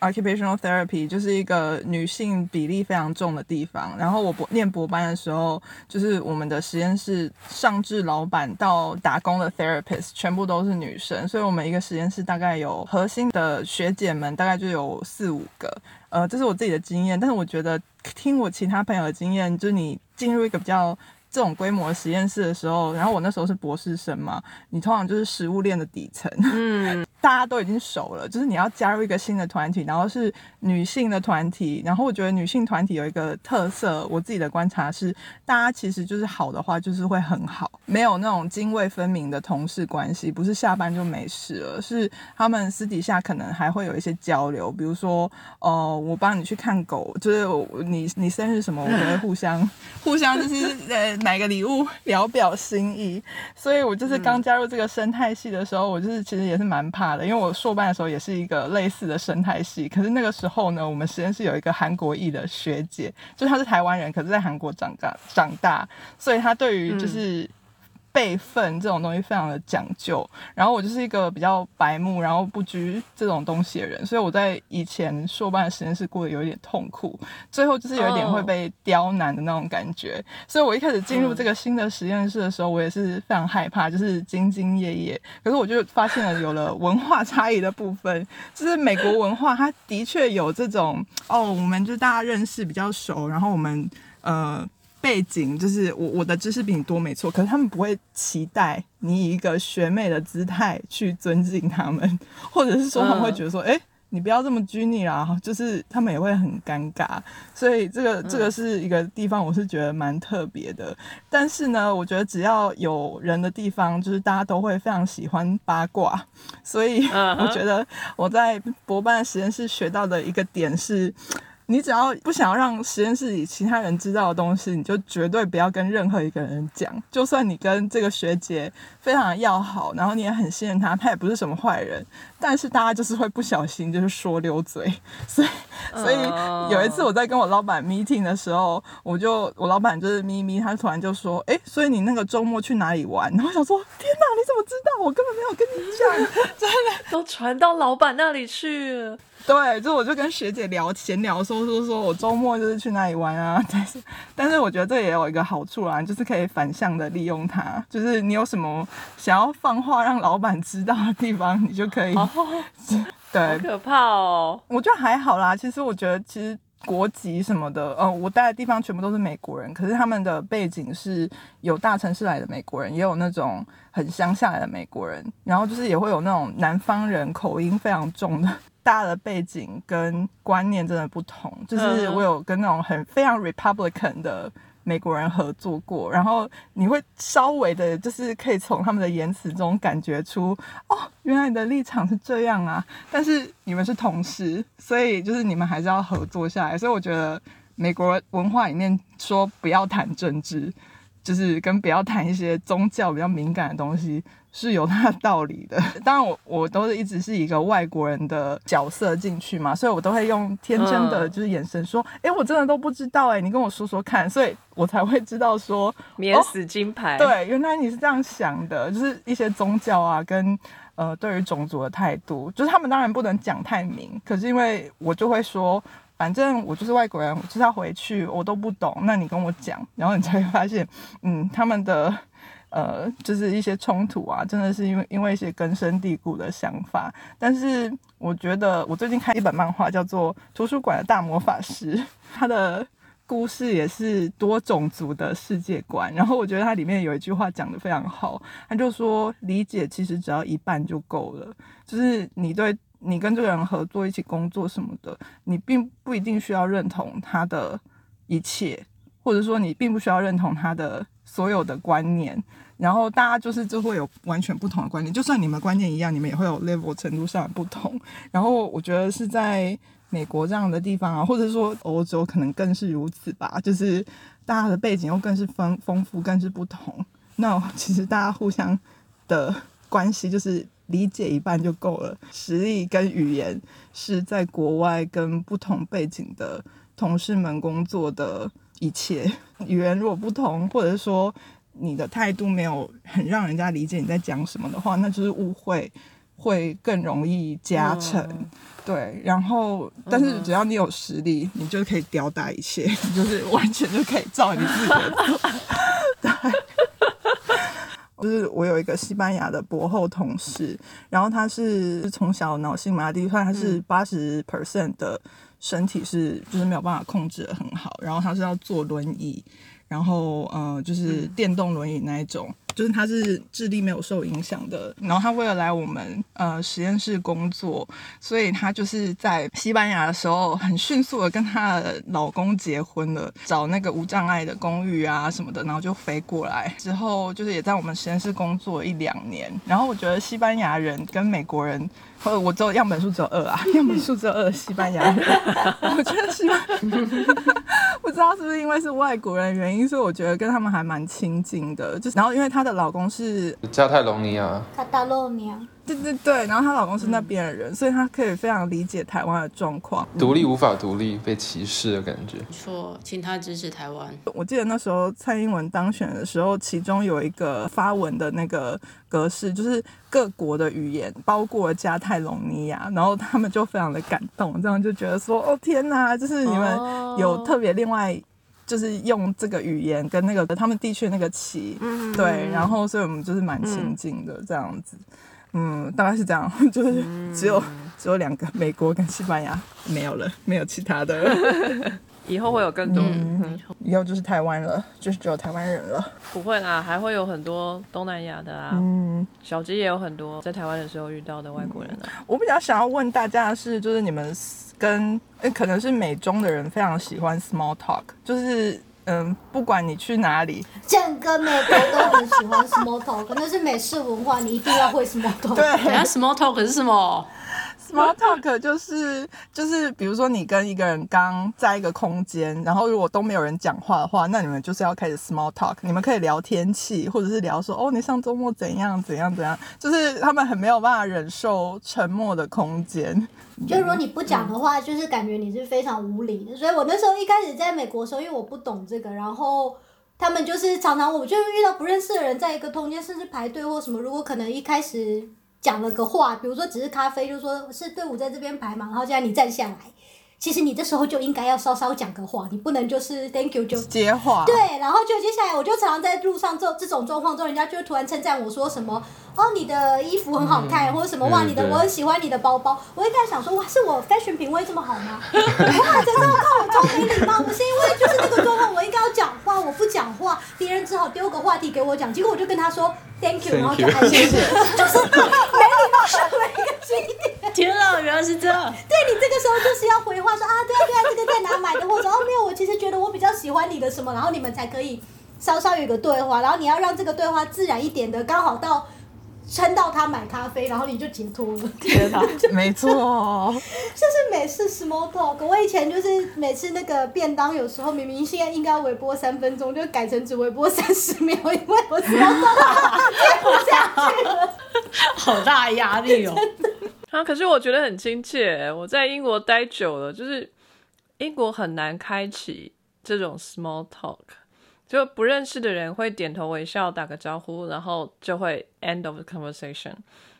Occupational therapy 就是一个女性比例非常重的地方。然后我博念博班的时候，就是我们的实验室上至老板到打工的 therapist 全部都是女生，所以我们一个实验室大概有核心的学姐们大概就有四五个。呃，这是我自己的经验，但是我觉得听我其他朋友的经验，就是你进入一个比较。这种规模的实验室的时候，然后我那时候是博士生嘛，你通常就是食物链的底层，嗯，大家都已经熟了，就是你要加入一个新的团体，然后是女性的团体，然后我觉得女性团体有一个特色，我自己的观察是，大家其实就是好的话就是会很好，没有那种泾渭分明的同事关系，不是下班就没事了，是他们私底下可能还会有一些交流，比如说，呃，我帮你去看狗，就是你你生日什么，我们会互相 互相就是呃。买个礼物聊表心意，所以我就是刚加入这个生态系的时候，我就是其实也是蛮怕因为我硕班的时候也是一个类似的生态系，可是那个时候呢，我们实验室有一个韩国裔的学姐，就她是台湾人，可是在韩国长大长大，所以她对于就是。辈分这种东西非常的讲究，然后我就是一个比较白目，然后不拘这种东西的人，所以我在以前硕班的实验室过得有一点痛苦，最后就是有一点会被刁难的那种感觉。所以我一开始进入这个新的实验室的时候，我也是非常害怕，就是兢兢业业。可是我就发现了有了文化差异的部分，就是美国文化它的确有这种哦，我们就大家认识比较熟，然后我们呃。背景就是我我的知识比你多没错，可是他们不会期待你以一个学妹的姿态去尊敬他们，或者是说他们会觉得说，哎、你不要这么拘泥啦，就是他们也会很尴尬，所以这个这个是一个地方，我是觉得蛮特别的。但是呢，我觉得只要有人的地方，就是大家都会非常喜欢八卦，所以我觉得我在博班实验室学到的一个点是。你只要不想要让实验室里其他人知道的东西，你就绝对不要跟任何一个人讲。就算你跟这个学姐非常要好，然后你也很信任她，她也不是什么坏人，但是大家就是会不小心就是说溜嘴。所以，所以有一次我在跟我老板 meeting 的时候，我就我老板就是咪咪，他突然就说：“哎，所以你那个周末去哪里玩？”然后我想说：“天哪，你怎么知道？我根本没有跟你讲，真的都传到老板那里去了。”对，就我就跟学姐聊闲聊，说说说我周末就是去哪里玩啊，但是但是我觉得这也有一个好处啦，就是可以反向的利用它，就是你有什么想要放话让老板知道的地方，你就可以。好 对，可怕哦！我觉得还好啦。其实我觉得，其实国籍什么的，呃，我待的地方全部都是美国人，可是他们的背景是有大城市来的美国人，也有那种很乡下来的美国人，然后就是也会有那种南方人口音非常重的。大的背景跟观念真的不同，就是我有跟那种很非常 Republican 的美国人合作过，然后你会稍微的，就是可以从他们的言辞中感觉出，哦，原来你的立场是这样啊。但是你们是同事，所以就是你们还是要合作下来。所以我觉得美国文化里面说不要谈政治，就是跟不要谈一些宗教比较敏感的东西。是有它的道理的。当然我，我我都是一直是一个外国人的角色进去嘛，所以我都会用天真的就是眼神说：“哎、我真的都不知道哎、你跟我说说看。”所以我才会知道说 免死金牌。对，原来你是这样想的，就是一些宗教啊，跟呃对于种族的态度，就是他们当然不能讲太明，可是因为我就会说。反正我就是外国人，我就是要回去，我都不懂。那你跟我讲，然后你才会发现，嗯，他们的呃，就是一些冲突啊，真的是因为因为一些根深蒂固的想法。但是我觉得，我最近看一本漫画，叫做《图书馆的大魔法师》，它的故事也是多种族的世界观。然后我觉得它里面有一句话讲得非常好，他就说，理解其实只要一半就够了，就是你对。你跟这个人合作一起工作什么的，你并不一定需要认同他的一切，或者说你并不需要认同他的所有的观念。然后大家就是就会有完全不同的观念，就算你们观念一样，你们也会有 level 程度上的不同。然后我觉得是在美国这样的地方啊，或者说欧洲可能更是如此吧，就是大家的背景又更是丰丰富，更是不同。那其实大家互相的关系就是理解一半就够了。实力跟语言是在国外跟不同背景的同事们工作的一切。语言如果不同，或者说你的态度没有很让人家理解你在讲什么的话，那就是误会，会更容易加成。对，然后但是只要你有实力，你就可以吊打一切，你就是完全就可以照你自己的做。对。就是我有一个西班牙的博后同事，然后他是从小脑性麻痹，他是八十 percent 的身体是就是没有办法控制的很好，然后他是要坐轮椅，然后呃就是电动轮椅那一种，就是他是智力没有受影响的，然后他为了来我们呃实验室工作，所以他就是在西班牙的时候很迅速的跟他的老公结婚了，找那个无障碍的公寓啊什么的，然后就飞过来之后，就是也在我们实验室工作一两年，然后我觉得西班牙人跟美国人。或者我只有样本数只有二啊，样本数只有二，西班牙人，我觉得西班，不知道是不是因为是外国人原因，所以我觉得跟他们还蛮亲近的。就是然后因为她的老公是加泰隆尼亚，卡塔洛尼亚，对对对，然后她老公是那边的人，所以她可以非常理解台湾的状况。独立无法独立，被歧视的感觉。说，请他支持台湾。我记得那时候蔡英文当选的时候，其中有一个发文的那个格式，就是各国的语言，包括加泰隆尼亚，然后他们就非常的感动，这样就觉得说，哦天哪，就是你们有特别另外。就是用这个语言跟那个他们地区的那个旗，嗯对，然后所以我们就是蛮亲近的这样子，嗯，大概是这样，就是只有只有两个，美国跟西班牙没有了，没有其他的，以后会有更多，嗯，以后就是台湾了，就是只有台湾人了。不会啦，还会有很多东南亚的啊，嗯，小吉也有很多在台湾的时候遇到的外国人啊。我比较想要问大家的是，就是你们跟呃可能是美中的人非常喜欢 small talk，就是嗯，不管你去哪里，整个美国都很喜欢 small talk，那是美式文化，你一定要会 small talk。对人家 small talk 是什么？small talk 就是就是比如说你跟一个人刚在一个空间，然后如果都没有人讲话的话，那你们就是要开始 small talk，你们可以聊天气，或者是聊说哦你上周末怎样怎样怎样，就是他们很没有办法忍受沉默的空间。就如果你不讲的话，就是感觉你是非常无理的。所以我那时候一开始在美国的时候，因为我不懂这个，然后他们就是常常我就遇到不认识的人在一个空间，甚至排队或什么。如果可能一开始讲了个话，比如说只是咖啡，就说是队伍在这边排嘛，然后现在你站下来，其实你这时候就应该要稍稍讲个话，你不能就是 thank you 就接话，对，然后就接下来我就常常在路上这这种状况中，人家就会突然称赞我说什么哦，你的衣服很好看，或者什么哇，你的我很喜欢你的包包。我一开始想说哇，是我 fashion 品味这么好吗？哇，这这么看我超没礼貌，不是因为就是那个状况，我应该要讲话，我不讲话，别人只好丢个话题给我讲，结果我就跟他说 thank you，然后就安静，就是没礼貌是每一个经典。天啊，原来是这样。对你这个时候就是要回话说啊，对啊对啊，这个在哪买的，或者哦没有，我其实觉得我比较喜欢你的什么，然后你们才可以稍稍有一个对话，然后你要让这个对话自然一点的，刚好到撑到他买咖啡，然后你就解脱了。天哪，没错，就是每次 small talk，我以前就是每次那个便当，有时候明明现在应该微波三分钟，就改成只微波三十秒，因为我 small talk 接不下去了。好大压力哦！啊，可是我觉得很亲切。我在英国待久了，就是英国很难开启这种 small talk，就不认识的人会点头微笑打个招呼，然后就会 end of the conversation。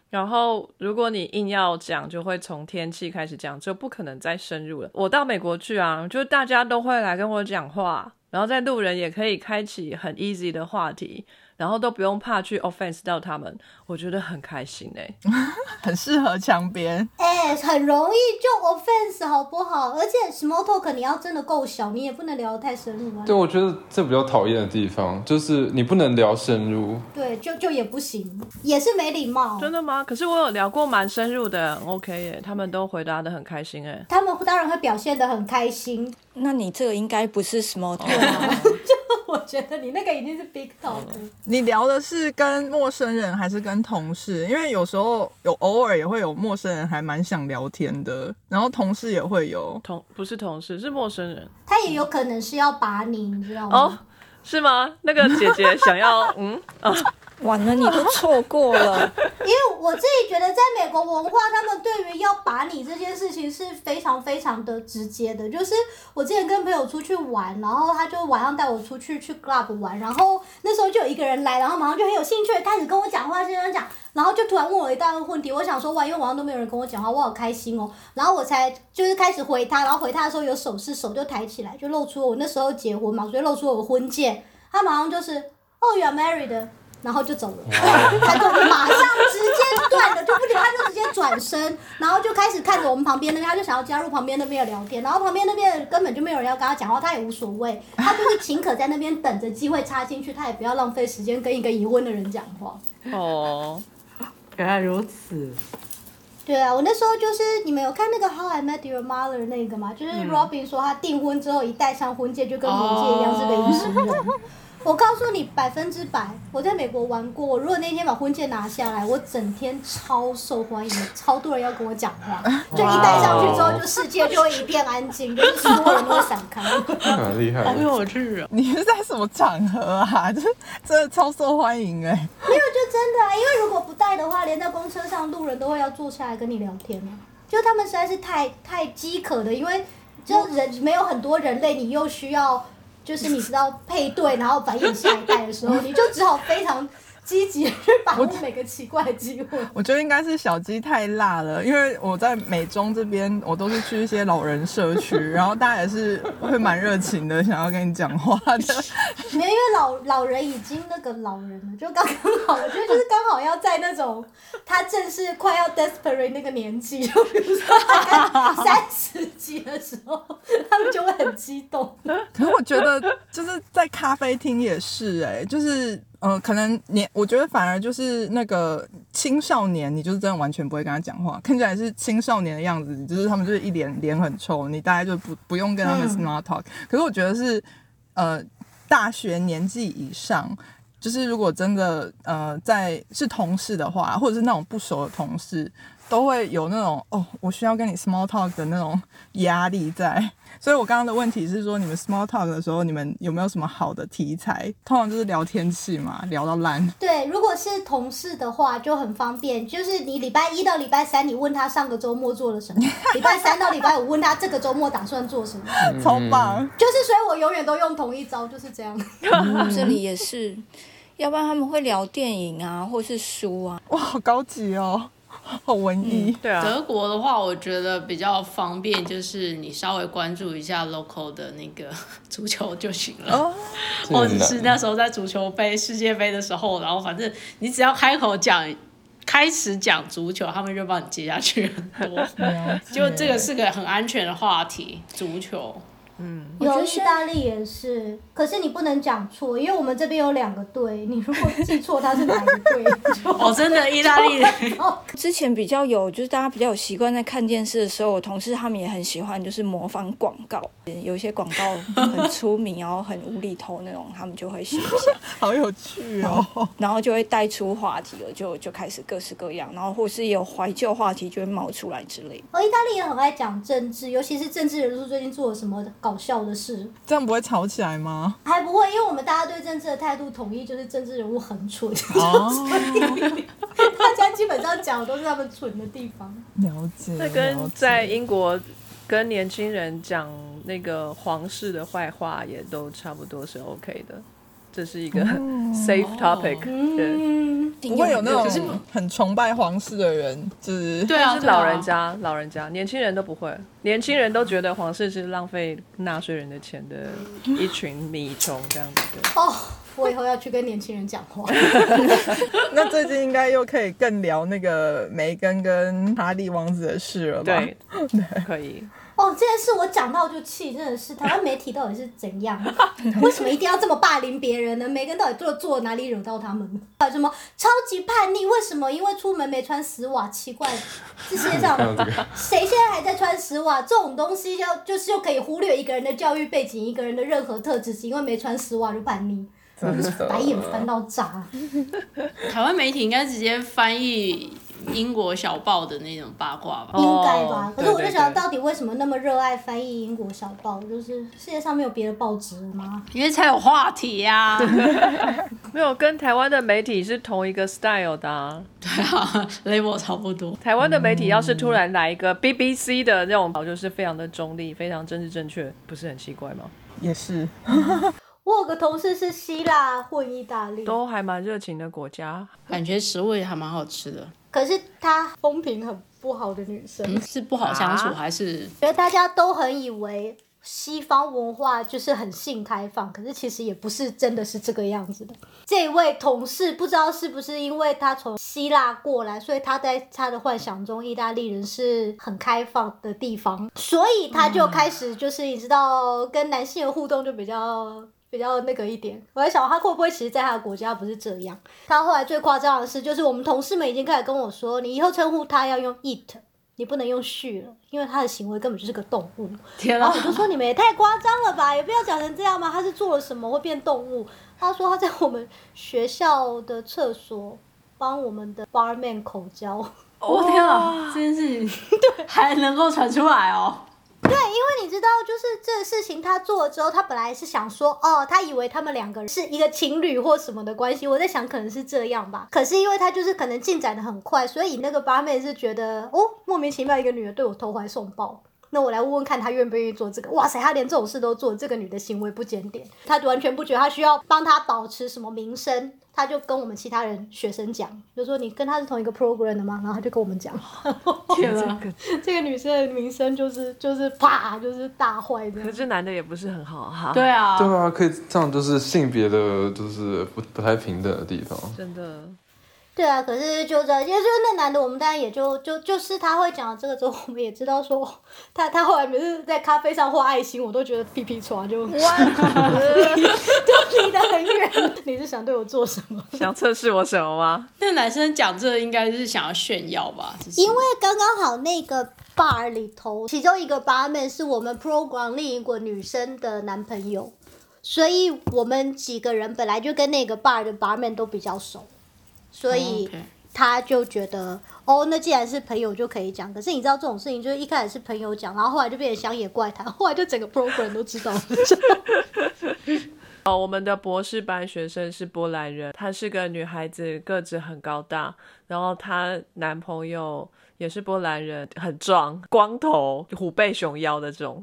然后如果你硬要讲，就会从天气开始讲，就不可能再深入了。我到美国去啊，就大家都会来跟我讲话，然后在路人也可以开启很 easy 的话题，然后都不用怕去 offense 到他们，我觉得很开心哎、很适合墙边。哎、很容易就 offense 好不好？而且 small talk 你要真的够小，你也不能聊得太深入啊。对，我觉得这比较讨厌的地方就是你不能聊深入，对，就就也不行，也是没礼貌。真的吗？可是我有聊过蛮深入的，OK 耶，他们都回答的很开心哎。他们当然会表现的很开心。那你这个应该不是 small talk，我觉得你那个已经是 big talk 了。你聊的是跟陌生人还是跟同事？因为有时候有偶尔也会有陌生人还蛮想聊天的，然后同事也会有。同不是同事，是陌生人他也有可能是要把你，你知道吗？哦。是吗？那个姐姐想要嗯啊，完了，你都错过了。因为我自己觉得，在美国文化，他们对于要把你这件事情是非常非常的直接的。就是我之前跟朋友出去玩，然后他就晚上带我出去去 club 玩，然后那时候就有一个人来，然后马上就很有兴趣开始跟我讲话，这样讲，然后就突然问我一大堆问题。我想说，哇，因为晚上都没有人跟我讲话，我好开心哦。然后我才就是开始回他，然后回他的时候有手势，手就抬起来，就露出我那时候结婚嘛，所以露出我婚戒。他马上就是，，Oh，you are married。然后就走了，他就马上直接断了，就不理，他就直接转身，然后就开始看着我们旁边那边，他就想要加入旁边那边的聊天，然后旁边那边根本就没有人要跟他讲话，他也无所谓，他就是请可在那边等着机会插进去，他也不要浪费时间跟一个已婚的人讲话。哦，原来如此。对啊，我那时候就是你们有看那个《How I Met Your Mother》那个吗？就是 Robin 说他订婚之后一戴上婚戒就跟魔戒一样是个隐形人。我告诉你百分之百，我在美国玩过。我如果那天把婚戒拿下来，我整天超受欢迎，超多人要跟我讲话。就一戴上去之后，就世界就会一片安静，就是所有人都会闪开。很厉害好。有趣哦！你是在什么场合啊？就是真的超受欢迎哎、没有，就真的啊，因为如果不戴的话，连在公车上路人都会要坐下来跟你聊天啊。就他们实在是太太饥渴的，因为就人没有很多人类，你又需要就是你知道配对，然后繁衍下一代的时候，你就只好非常积极的去把握每个奇怪的机会。我觉得应该是小鸡太辣了，因为我在美中这边，我都是去一些老人社区，然后大家也是会蛮热情的，想要跟你讲话的。没有，因为老老人已经那个老人了，就刚刚好，我觉得就是刚好要在那种他正是快要 desperate 那个年纪，就比如说大概三十几的时候，他们就会很激动。可是我觉得就是在咖啡厅也是哎、就是呃，可能年，我觉得反而就是那个青少年，你就是真的完全不会跟他讲话，看起来是青少年的样子，就是他们就是一脸脸很臭，你大概就不不用跟他们 small talk、可是我觉得是呃大学年纪以上。就是如果真的呃在是同事的话，或者是那种不熟的同事，都会有那种哦，我需要跟你 small talk 的那种压力在。所以我刚刚的问题是说，你们 small talk 的时候，你们有没有什么好的题材？通常就是聊天气嘛，聊到烂。对，如果是同事的话就很方便，就是你礼拜一到礼拜三，你问他上个周末做了什么；礼拜三到礼拜五问他这个周末打算做什么。超棒！就是，所以我永远都用同一招，就是这样。这里也是，要不然他们会聊电影啊，或是书啊。哇，好高级哦，好文艺。对啊，德国的话，我觉得比较方便，就是你稍微关注一下 local 的那个足球就行了。哦，或者是那时候在足球杯、世界杯的时候，然后反正你只要开口讲，开始讲足球，他们就帮你接下去很多。就这个是个很安全的话题，足球。有意大利也是，可是你不能讲错，因为我们这边有两个队，你如果记错他是哪一个队，就 哦，真的，意大利 人之前比较有，就是大家比较有习惯在看电视的时候，我同事他们也很喜欢，就是模仿广告。有一些广告很 出名，然后很无厘头那种，他们就会写一下，好有趣哦。然后就会带出话题了，就就开始各式各样，然后或是有怀旧话题就会冒出来之类的。哦，意大利也很爱讲政治，尤其是政治人物最近做了什么搞笑的事，这样不会吵起来吗？还不会，因为我们大家对政治的态度统一，就是政治人物很蠢，哦，大家基本上讲的都是他们蠢的地方。了解。那跟在英国跟年轻人讲那个皇室的坏话也都差不多是 OK 的，这是一个 safe topic。对，嗯，不会有那种很崇拜皇室的人，就是对啊，是老人家，老人家，年轻人都不会，年轻人都觉得皇室是浪费纳税人的钱的一群米虫这样子的。哦，我以后要去跟年轻人讲话。那最近应该又可以更聊那个梅根跟哈利王子的事了吧？对，可以。哦，这件事我讲到就气，真的是台湾媒体到底是怎样？为什么一定要这么霸凌别人呢？梅根到底做做哪里惹到他们？啊，什么超级叛逆？为什么？因为出门没穿丝袜，奇怪，这世界上谁现在还在穿丝袜？这种东西要就是又可以忽略一个人的教育背景，一个人的任何特质，是因为没穿丝袜就叛逆，真的白眼翻到炸。台湾媒体应该直接翻译英国小报的那种八卦吧。应该吧哦？可是我就想，到底为什么那么热爱翻译英国小报？就是世界上没有别的报纸吗？因为才有话题呀、没有跟台湾的媒体是同一个 style 的、啊。对啊，level 差不多。台湾的媒体要是突然来一个 BBC 的那种，就是非常的中立，非常政治正确，不是很奇怪吗？也是，我有个同事是希腊混意大利，都还蛮热情的国家。感觉食物也还蛮好吃的，可是她风评很不好的女生，嗯，是不好相处啊还是觉得大家都很以为西方文化就是很性开放，可是其实也不是真的是这个样子的。这位同事不知道是不是因为他从希腊过来，所以他在他的幻想中，意大利人是很开放的地方，所以他就开始就是你知道跟男性的互动就比较。比较那个一点，我在想他会不会其实在他的国家不是这样。他后来最夸张的是，就是我们同事们已经开始跟我说，你以后称呼他要用 it，你不能用 she 了，因为他的行为根本就是个动物。天啊然后我！就说你们也太夸张了吧，也不要讲成这样嘛。他是做了什么会变动物？他说他在我们学校的厕所帮我们的 barman 口交。我、天啊，这件事情对 还能够传出来哦。对，因为你知道，就是这个事情他做了之后，他本来是想说，哦，他以为他们两个人是一个情侣或什么的关系。我在想，可能是这样吧。可是因为他就是可能进展的很快，所以那个八妹是觉得，哦，莫名其妙一个女的对我投怀送抱。那我来问问看，他愿不愿意做这个？哇塞，他连这种事都做，这个女的行为不检点，他完全不觉得他需要帮他保持什么名声，他就跟我们其他人学生讲，就说你跟他是同一个 program 的吗？然后他就跟我们讲，天啊！这个女生的名声就是就是啪就是大坏的可。是男的也不是很好哈。对，啊，对啊，可以这样，就是性别的，就是不不太平等的地方。真的。对啊，可是就这，因为就是那男的，我们当然也就就就是他会讲这个之后，我们也知道说他他后来每次在咖啡上画爱心，我都觉得屁屁抓就 就离得很远。你是想对我做什么？想测试我什么吗？那男生讲这个应该是想要炫耀吧？因为刚刚好那个 bar 里头，其中一个 barman 是我们 program 另一个女生的男朋友，所以我们几个人本来就跟那个 bar 的 barman 都比较熟，所以。他就觉得哦，那既然是朋友就可以讲。可是你知道这种事情，就是一开始是朋友讲，然后后来就变成乡野怪谈，后来就整个 program 都知道了。哦，我们的博士班学生是波兰人，她是个女孩子，个子很高大，然后她男朋友也是波兰人，很壮，光头，虎背熊腰的这种，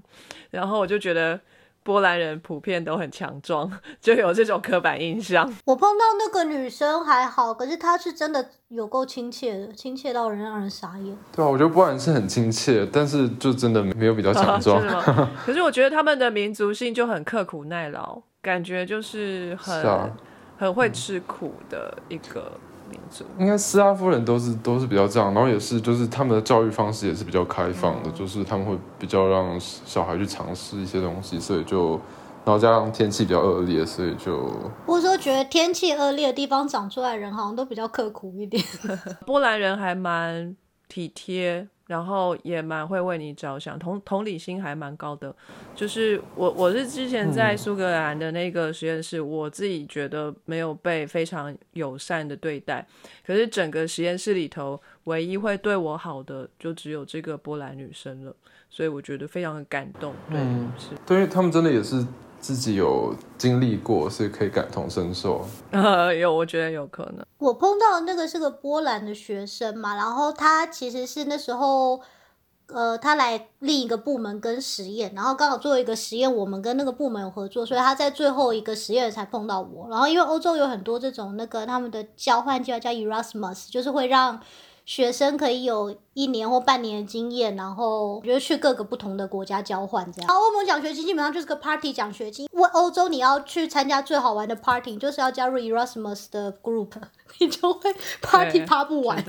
然后我就觉得波兰人普遍都很强壮，就有这种刻板印象。我碰到那个女生还好，可是她是真的有够亲切的，亲切到人让人傻眼。对啊，我觉得波兰是很亲切，但是就真的没有比较强壮 是。吗？可是我觉得他们的民族性就很刻苦耐劳，感觉就是很、是啊很会吃苦的一个民族。应该斯拉夫人都是都是比较这样，然后也是就是他们的教育方式也是比较开放的，就是他们会比较让小孩去尝试一些东西，所以就然后加上天气比较恶劣，所以就或者说觉得天气恶劣的地方长出来的人好像都比较刻苦一点。波兰人还蛮体贴，然后也蛮会为你着想，同同理心还蛮高的。就是我我是之前在苏格兰的那个实验室，我自己觉得没有被非常友善的对待，可是整个实验室里头唯一会对我好的就只有这个波兰女生了，所以我觉得非常的感动。对，嗯是。对，因为他们真的也是自己有经历过，所以可以感同身受。呃，有，我觉得有可能。我碰到的那个是个波兰的学生嘛，然后他其实是那时候，呃，他来另一个部门跟实验，然后刚好做一个实验，我们跟那个部门有合作，所以他在最后一个实验才碰到我。然后因为欧洲有很多这种那个他们的交换计划叫 Erasmus，就是会让学生可以有一年或半年的经验，然后觉得去各个不同的国家交换这样。欧盟奖学金基本上就是个 party 奖学金，为欧洲你要去参加最好玩的 party，就是要加入 Erasmus 的 group，你就会 party 对趴不完。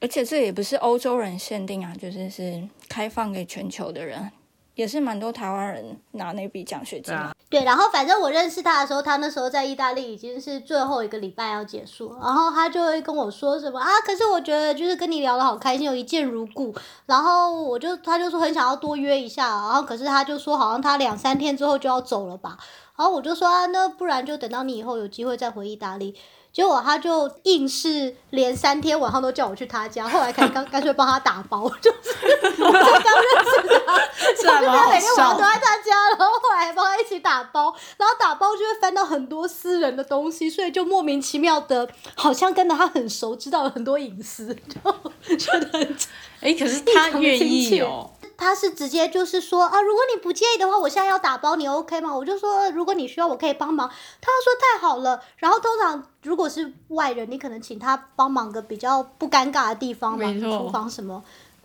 而且这也不是欧洲人限定啊，就是是开放给全球的人，也是蛮多台湾人拿那笔奖学金。对，然后反正我认识他的时候，他那时候在意大利已经是最后一个礼拜要结束，然后他就会跟我说什么啊，可是我觉得就是跟你聊得好开心，有一见如故。然后我就他就说很想要多约一下，然后可是他就说好像他两三天之后就要走了吧，然后我就说啊，那不然就等到你以后有机会再回意大利。结果他就硬是连三天晚上都叫我去他家，后来才干干脆帮他打包，就是 我才刚认识他，这还蛮好我就每天晚上都在他家，然后后来还帮他一起打包，然后打包就会翻到很多私人的东西，所以就莫名其妙的，好像跟他很熟，知道了很多隐私，就觉得很哎、可是他愿意哦、他是直接就是说啊，如果你不介意的话，我现在要打包，你 OK 吗？我就说如果你需要，我可以帮忙。他就说太好了。然后通常如果是外人，你可能请他帮忙个比较不尴尬的地方嘛，厨房什么，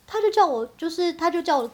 他就叫我就是他就叫我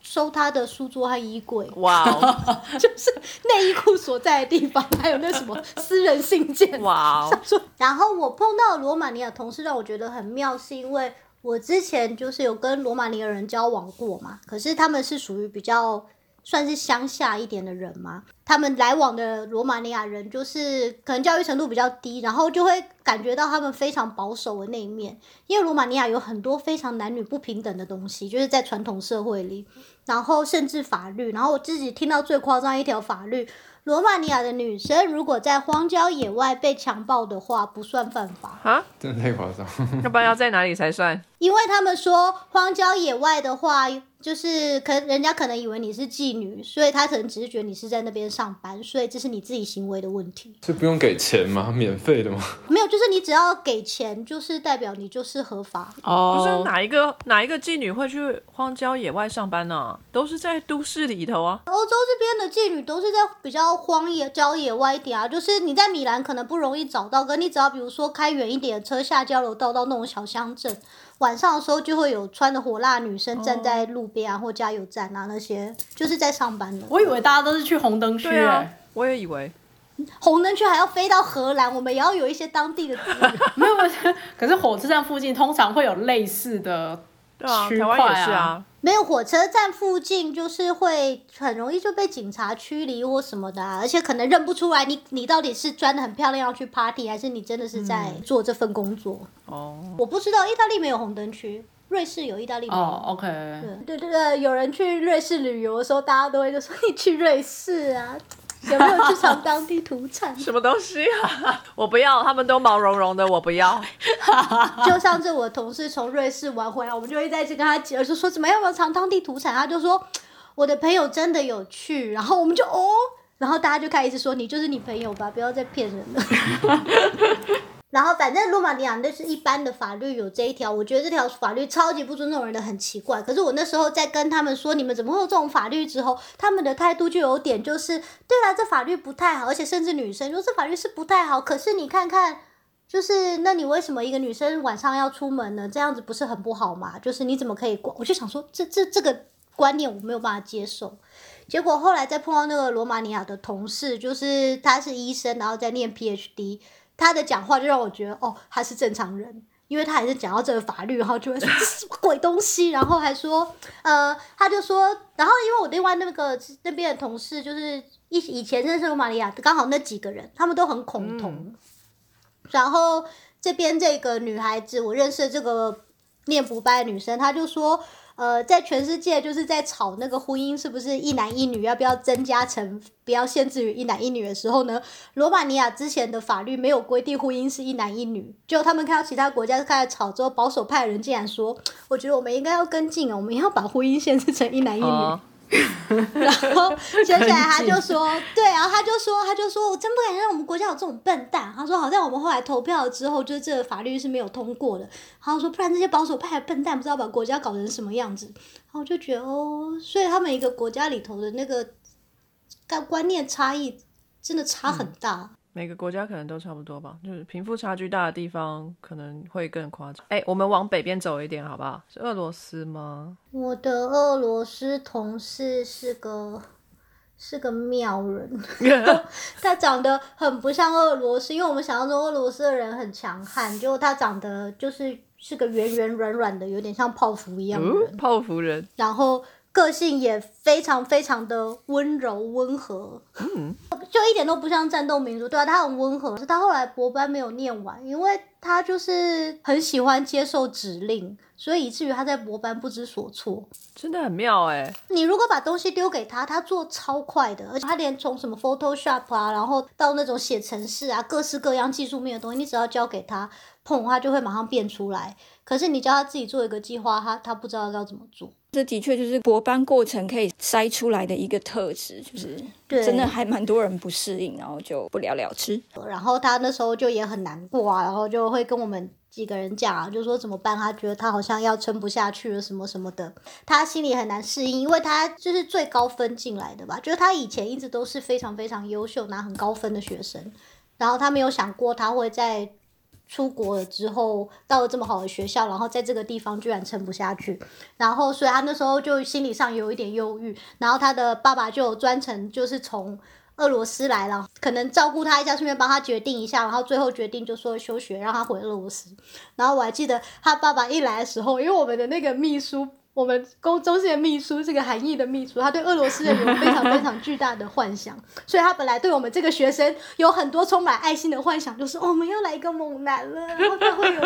收他的书桌和衣柜，哇哦，就是内衣裤所在的地方，还有那什么 私人信件。哇哦，说，然后我碰到的罗马尼亚同事让我觉得很妙，是因为我之前就是有跟罗马尼亚人交往过嘛，可是他们是属于比较算是乡下一点的人嘛，他们来往的罗马尼亚人就是可能教育程度比较低，然后就会感觉到他们非常保守的那一面，因为罗马尼亚有很多非常男女不平等的东西，就是在传统社会里，然后甚至法律，然后我自己听到最夸张一条法律。罗马尼亚的女生如果在荒郊野外被强暴的话，不算犯法，啊，真的太夸张。要不然要在哪里才算？因为他们说荒郊野外的话，就是可人家可能以为你是妓女，所以他可能只是觉得你是在那边上班，所以这是你自己行为的问题。是不用给钱吗？免费的吗？没有，就是你只要给钱，就是代表你就是合法。不是哦，哪一个哪一个妓女会去荒郊野外上班呢、都是在都市里头啊。欧洲这边的妓女都是在比较荒野、郊野外一点啊，就是你在米兰可能不容易找到，跟你只要比如说开远一点的车下交流道到那种小乡镇，晚上的时候就会有穿的火辣女生站在路边啊、或加油站啊那些，就是在上班的。我以为大家都是去红灯区、对啊欸，，我也以为。红灯区还要飞到荷兰，我们也要有一些当地的资源。没有，可是火车站附近通常会有类似的对啊，区台湾也是啊。没有火车站附近，就是会很容易就被警察驱离或什么的、啊，而且可能认不出来你你到底是穿的很漂亮要去 party，还是你真的是在做这份工作。哦，我不知道，意大利没有红灯区，瑞士有，意大利没有。哦，OK，对对对，有人去瑞士旅游的时候，大家都会就说你去瑞士啊，有没有去尝当地土产？什么东西啊？我不要，他们都毛茸茸的，我不要。就上次我同事从瑞士玩回来，我们就一直在一直跟他解释说怎么，要不要尝当地土产？他就说我的朋友真的有去，然后我们就哦，然后大家就开始一直说你就是你朋友吧，不要再骗人了。然后反正罗马尼亚那是一般的法律有这一条，我觉得这条法律超级不尊重人的，很奇怪。可是我那时候在跟他们说你们怎么会有这种法律之后，他们的态度就有点就是，对啦，这法律不太好，而且甚至女生说这法律是不太好，可是你看看。就是，那你为什么一个女生晚上要出门呢？这样子不是很不好吗？就是你怎么可以管？我就想说，这这这个观念我没有办法接受。结果后来再碰到那个罗马尼亚的同事，就是他是医生，然后在念 PhD，他的讲话就让我觉得，哦，他是正常人。因为他还是讲到这个法律，然后就会说这是什么鬼东西，然后还说，呃，他就说，然后因为我另外那个那边的同事，就是以以前认识罗马尼亚，刚好那几个人，他们都很恐同，然后这边这个女孩子，我认识的这个念博班的女生，她就说，呃，在全世界就是在吵那个婚姻是不是一男一女，要不要增加成不要限制于一男一女的时候呢，罗马尼亚之前的法律没有规定婚姻是一男一女，就他们看到其他国家开始吵之后，保守派的人竟然说，我觉得我们应该要跟进啊，我们要把婚姻限制成一男一女。然后接下来他就说，对，然后他就说，他就说我真不敢让我们国家有这种笨蛋。他说好像我们后来投票了之后，就是这个法律是没有通过的。然后说不然这些保守派的笨蛋不知道把国家搞成什么样子。然后我就觉得哦，所以他们一个国家里头的那个观观念差异真的差很大。每个国家可能都差不多吧，就是贫富差距大的地方可能会更夸张。哎，我们往北边走一点好不好？是俄罗斯吗？我的俄罗斯同事是个是个妙人，他长得很不像俄罗斯，因为我们想象中俄罗斯的人很强悍，结果他长得就是是个圆圆软软的，有点像泡芙一样的人，嗯，泡芙人。然后个性也非常非常的温柔温和。就一点都不像战斗民族，对啊，他很温和。可是他后来博班没有念完，因为他就是很喜欢接受指令，所以以至于他在博班不知所措。真的很妙哎、你如果把东西丢给他，他做超快的，而且他连从什么 Photoshop 啊，然后到那种写程式啊，各式各样技术面的东西，你只要交给他，砰，他就会马上变出来。可是你叫他自己做一个计划，他他不知道要怎么做。这的确就是博班过程可以筛出来的一个特质，就是对真的还蛮多人不适应，然后就不了了之。然后他那时候就也很难过啊，然后就会跟我们几个人讲啊，就说怎么办？他觉得他好像要撑不下去了，什么什么的，他心里很难适应，因为他就是最高分进来的吧，就是他以前一直都是非常非常优秀，拿很高分的学生，然后他没有想过他会在。出国了之后，到了这么好的学校，然后在这个地方居然撑不下去，然后所以他那时候就心理上有一点忧郁，然后他的爸爸就专程就是从俄罗斯来了，可能照顾他一下，顺便帮他决定一下，然后最后决定就说休学，让他回俄罗斯。然后我还记得他爸爸一来的时候，因为我们的那个秘书。我们公中心的秘书是个韩裔的秘书，他对俄罗斯人有非常非常巨大的幻想，所以他本来对我们这个学生有很多充满爱心的幻想，就是、哦、我们要来一个猛男了，然后他会有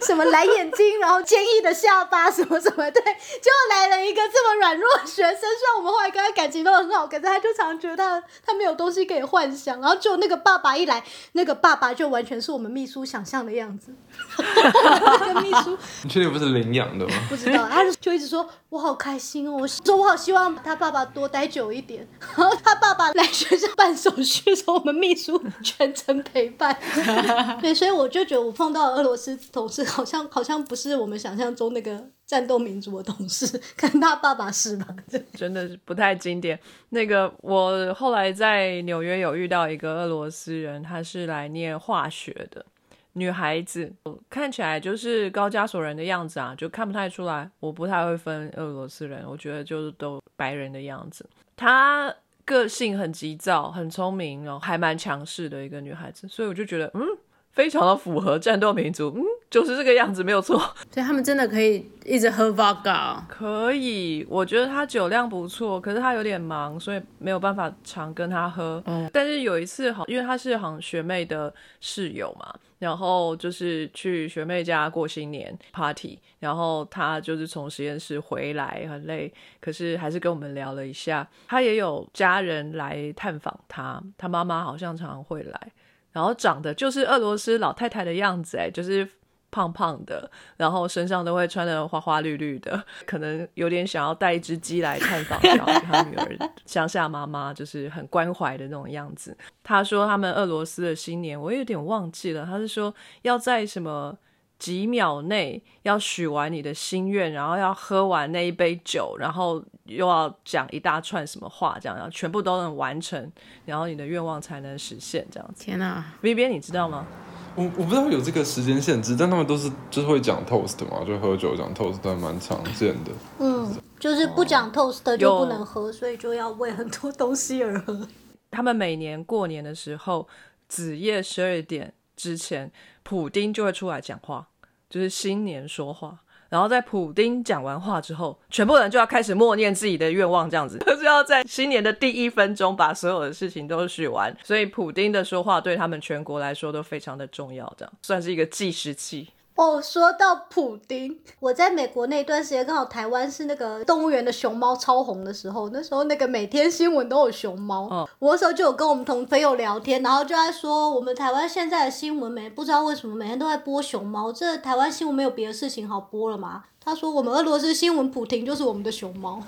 什么蓝眼睛，然后坚毅的下巴，什么什么，对，就来了一个这么软弱的学生，虽然我们后来跟他感情都很好，可是他就常觉得他他没有东西可以幻想，然后就那个爸爸一来，那个爸爸就完全是我们秘书想象的样子，那个秘书你确定不是领养的吗？不知道，他就就一直说我好开心哦，我说我好希望他爸爸多待久一点。然 后他爸爸来学校办手续的时候，我们秘书全程陪伴。对，所以我就觉得我碰到俄罗斯同事好像好像不是我们想象中那个战斗民族的同事，跟他爸爸是吧？真的是不太经典。那个我后来在纽约有遇到一个俄罗斯人，他是来念化学的女孩子，看起来就是高加索人的样子啊，就看不太出来。我不太会分俄罗斯人，我觉得就是都白人的样子。她个性很急躁，很聪明，然后还蛮强势的一个女孩子，所以我就觉得嗯。非常的符合战斗民族，嗯，就是这个样子，没有错。所以他们真的可以一直喝 vodka。可以，我觉得他酒量不错，可是他有点忙，所以没有办法常跟他喝。嗯但是有一次好，因为他是好像学妹的室友嘛，然后就是去学妹家过新年 party，然后他就是从实验室回来很累，可是还是跟我们聊了一下。他也有家人来探访他，他妈妈好像常常会来。然后长得就是俄罗斯老太太的样子，哎，就是胖胖的，然后身上都会穿的花花绿绿的，可能有点想要带一只鸡来探访小他女儿乡下妈妈，就是很关怀的那种样子。他说他们俄罗斯的新年，我有点忘记了，他是说要在什么。几秒内要许完你的心愿，然后要喝完那一杯酒，然后又要讲一大串什么话，这样，然后全部都能完成，然后你的愿望才能实现，这样子。天哪、V B，你知道吗？我我不知道有这个时间限制，但他们都是就是会讲 toast 嘛，就喝酒讲 toast 还蛮常见的。嗯，就是不讲 toast 的就不能喝，所以就要为很多东西而喝。他们每年过年的时候，子夜十二点之前，普丁就会出来讲话，就是新年说话。然后在普丁讲完话之后，全部人就要开始默念自己的愿望，这样子，就是要在新年的第一分钟把所有的事情都许完。所以普丁的说话对他们全国来说都非常的重要，这样算是一个计时器。哦，说到普丁，我在美国那段时间，刚好台湾是那个动物园的熊猫超红的时候，那时候那个每天新闻都有熊猫。嗯我那时候就有跟我们同朋友聊天，然后就在说，我们台湾现在的新闻每不知道为什么每天都在播熊猫，这台湾新闻没有别的事情好播了吗？他说我们俄罗斯新闻普廷就是我们的熊猫，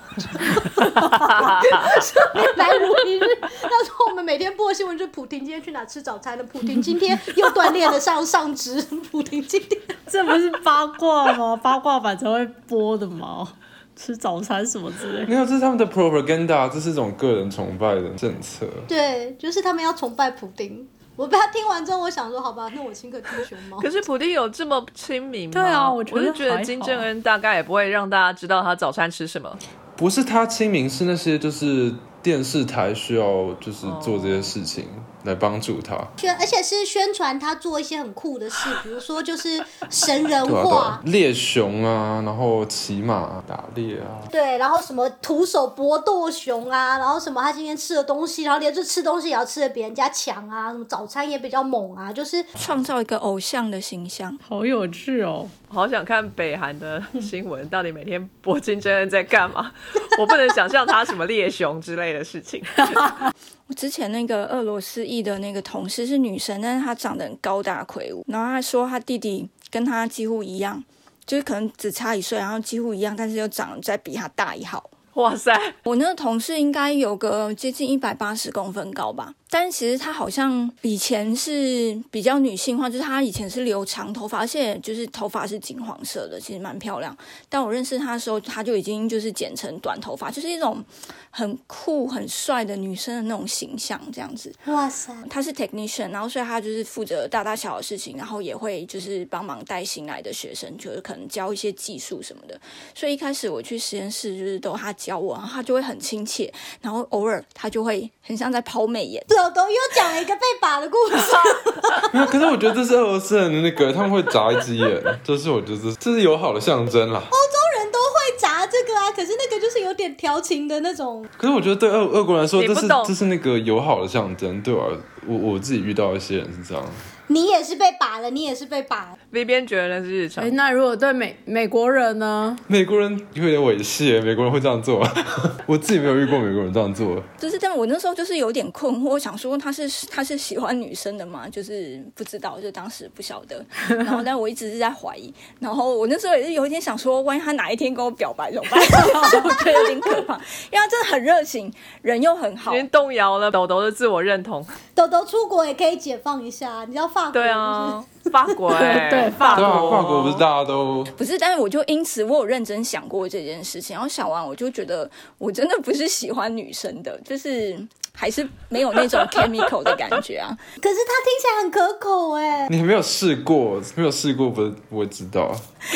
来如一日。他说我们每天播的新闻就是普廷今天去哪吃早餐了，普廷今天又锻炼了上上肢，普廷今天。这不是八卦吗？八卦版才会播的吗？吃早餐什么之类的。没有，这是他们的 propaganda，这是一种个人崇拜的政策。对，就是他们要崇拜普丁。我被他听完之后，我想说，好吧，那我亲个听熊猫。可是普丁有这么亲民吗？对啊我觉得我是觉得金正恩大概也不会让大家知道他早餐吃什么。不是他亲民，是那些就是电视台需要就是做这些事情来帮助他。宣，而且是宣传他做一些很酷的事，比如说就是神人化啊，，猎熊啊，然后骑马打猎啊，对，然后什么徒手搏斗熊啊，然后什么他今天吃的东西，然后连这吃东西也要吃的比人家强啊，什么早餐也比较猛啊，就是创造一个偶像的形象。好有趣哦。好想看北韩的新闻，到底每天博金正恩在干嘛？我不能想象他什么猎熊之类的事情。我之前那个俄罗斯裔的那个同事是女生，但是她长得很高大魁梧，然后她说她弟弟跟她几乎一样，就是可能只差一岁，然后几乎一样，但是又长得再比她大一号。哇塞，我那个同事应该有个接近一百八十公分高吧，但是其实她好像以前是比较女性化，就是她以前是留长头发，而且就是头发是金黄色的，其实蛮漂亮。但我认识她的时候，她就已经就是剪成短头发，就是一种很酷、很帅的女生的那种形象，这样子。哇塞，她是 technician，然后所以她就是负责大大小小的事情，然后也会就是帮忙带新来的学生，就是可能教一些技术什么的。所以一开始我去实验室就是都她教我，然后她就会很亲切，然后偶尔她就会很像在抛媚眼。豆豆又讲了一个被拔的故事，没有，可是我觉得这是俄罗斯人的那个，他们会眨一只眼，这是我觉得这是友好的象征啦。欧洲人都会眨这个啊，可是那个就是有点调情的那种。可是我觉得对俄俄国人来说，这是这是那个友好的象征，对我我我自己遇到一些人是这样。你也是被把了，你也是被把了。V 边觉得那是日常哎，。那如果对美美国人呢？美国人有点猥亵，美国人会这样做，我自己没有遇过美国人这样做。就是，但我那时候就是有点困惑，我想说他是他是喜欢女生的吗，就是不知道，就当时不晓得。然后，但我一直是在怀疑。然后我那时候也是有一点想说，万一他哪一天跟我表白怎么办？我觉得有点可怕，因为他真的很热情，人又很好已。经动摇了豆豆的自我认同。豆豆出国也可以解放一下，你知道法国对啊，法国 对、对法对啊，国，法国不是大家都不是，但是我就因此我有认真想过这件事情，然后想完我就觉得我真的不是喜欢女生的，就是还是没有那种 chemical 的感觉啊。可是它听起来很可口哎。你没有试过，没有试过不是不会知道。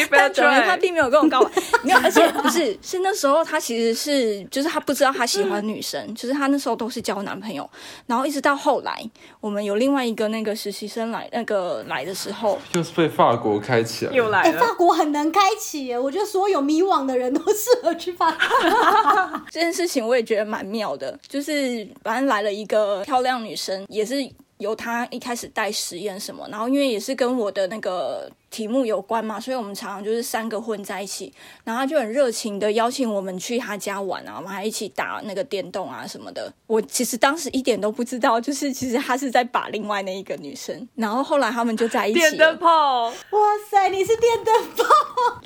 但总之他。并没有跟我告白，没有，而且不是，是那时候他其实是，就是他不知道他喜欢女生，就是他那时候都是交男朋友，然后一直到后来，我们有另外一个那个实习生来，那个来的时候，就是被法国开起来，哎，又来了，法国很能开启耶，我觉得所有迷惘的人都适合去法国。这件事情我也觉得蛮妙的，就是反正来了一个漂亮女生，也是由她一开始带实验什么，然后因为也是跟我的那个题目有关嘛，所以我们常常就是三个混在一起，然后他就很热情的邀请我们去他家玩啊，我们还一起打那个电动啊什么的。我其实当时一点都不知道，就是 其实他是在把另外那一个女生，然后后来他们就在一起电灯。泡，哇塞，你是电灯泡，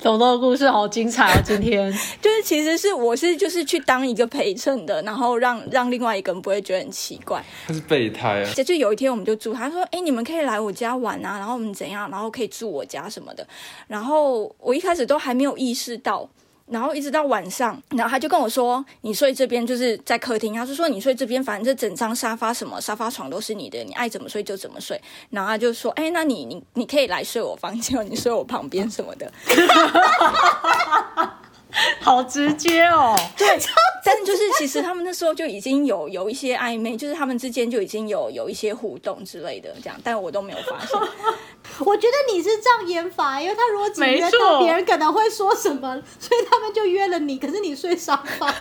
豆豆的故事好精彩啊！今天 就是其实是我是就是去当一个陪衬的，然后让让另外一个人不会觉得很奇怪。他是备胎啊。就就有一天我们就住，他说：“哎、你们可以来我家玩啊，然后我们怎样，然后可以住我家啊什么的。”然后我一开始都还没有意识到，然后一直到晚上，然后他就跟我说：“你睡这边就是在客厅。”他就说：“你睡这边，反正这整张沙发什么沙发床都是你的，你爱怎么睡就怎么睡。”然后他就说：“哎、那你你你可以来睡我房间，你睡我旁边什么的。” 好直接哦。对，但就是其实他们那时候就已经有有一些暧昧，就是他们之间就已经有有一些互动之类的，这样，但我都没有发现。我觉得你是这样演法，因为他如果只约到别人可能会说什么，所以他们就约了你，可是你睡沙发。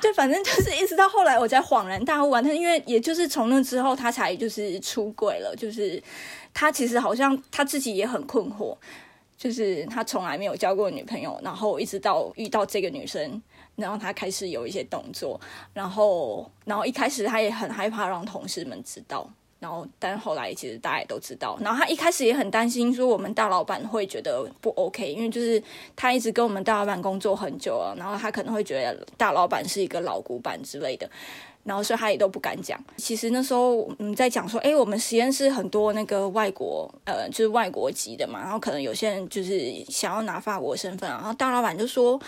对，反正就是一直到后来我才恍然大悟啊。他因为也就是从那之后，他才就是出轨了，就是他其实好像他自己也很困惑，就是他从来没有交过女朋友，然后一直到遇到这个女生。然后他开始有一些动作，然后，然后一开始他也很害怕让同事们知道，然后，但后来其实大家也都知道。然后他一开始也很担心，说我们大老板会觉得不 OK，因为就是他一直跟我们大老板工作很久了，然后他可能会觉得大老板是一个老古板之类的。然后所以他也都不敢讲。其实那时候我们在讲说，哎，我们实验室很多那个外国，呃，就是外国籍的嘛，然后可能有些人就是想要拿法国身份，然后大老板就说。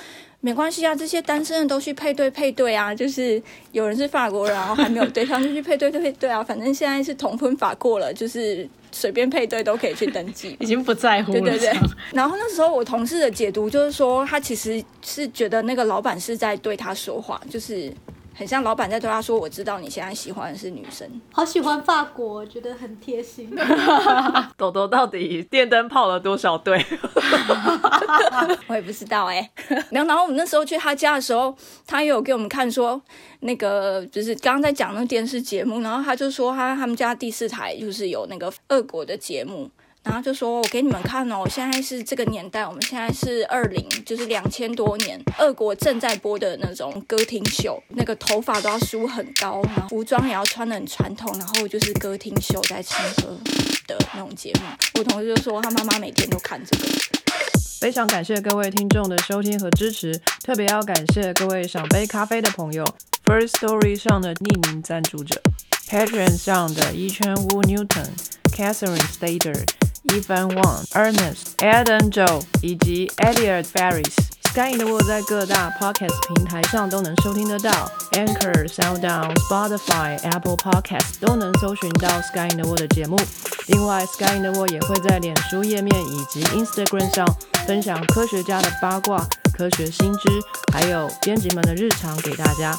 没关系啊，这些单身的都去配对配对啊，就是有人是法国人，然后还没有对象就去配对对配对啊，反正现在是同婚法过了，就是随便配对都可以去登记。已经不在乎了。对对对，然后那时候我同事的解读就是说，他其实是觉得那个老板是在对他说话，就是很像老板在对他说：“我知道你现在喜欢的是女生。好喜欢法国，觉得很贴心。朵朵到底电灯泡了多少对？” 我也不知道哎、然后，然后我们那时候去他家的时候，他也有给我们看说，那个就是刚刚在讲那个电视节目，然后他就说他他们家第四台就是有那个俄国的节目。然后就说：“我给你们看哦，现在是这个年代，我们现在是二零，就是两千多年，俄国正在播的那种歌厅秀，那个头发都要梳很高，然后服装也要穿的很传统，然后就是歌厅秀在唱歌的那种节目。我同事就说他妈妈每天都看这个。非常感谢各位听众的收听和支持，特别要感谢各位赏杯咖啡的朋友，First Story 上的匿名赞助者，Patreon 上的伊圈乌 Newton、Catherine Stater、Evan Wang、Ernest、Adam Joe 以及 Elliot Ferris。Sky in the World 在各大 Podcast 平台上都能收听得到，Anchor、SoundOn、Spotify、Apple Podcast 都能搜寻到 Sky in the World 的节目。另外，Sky in the World 也会在脸书页面以及 Instagram 上分享科学家的八卦、科学新知，还有编辑们的日常给大家。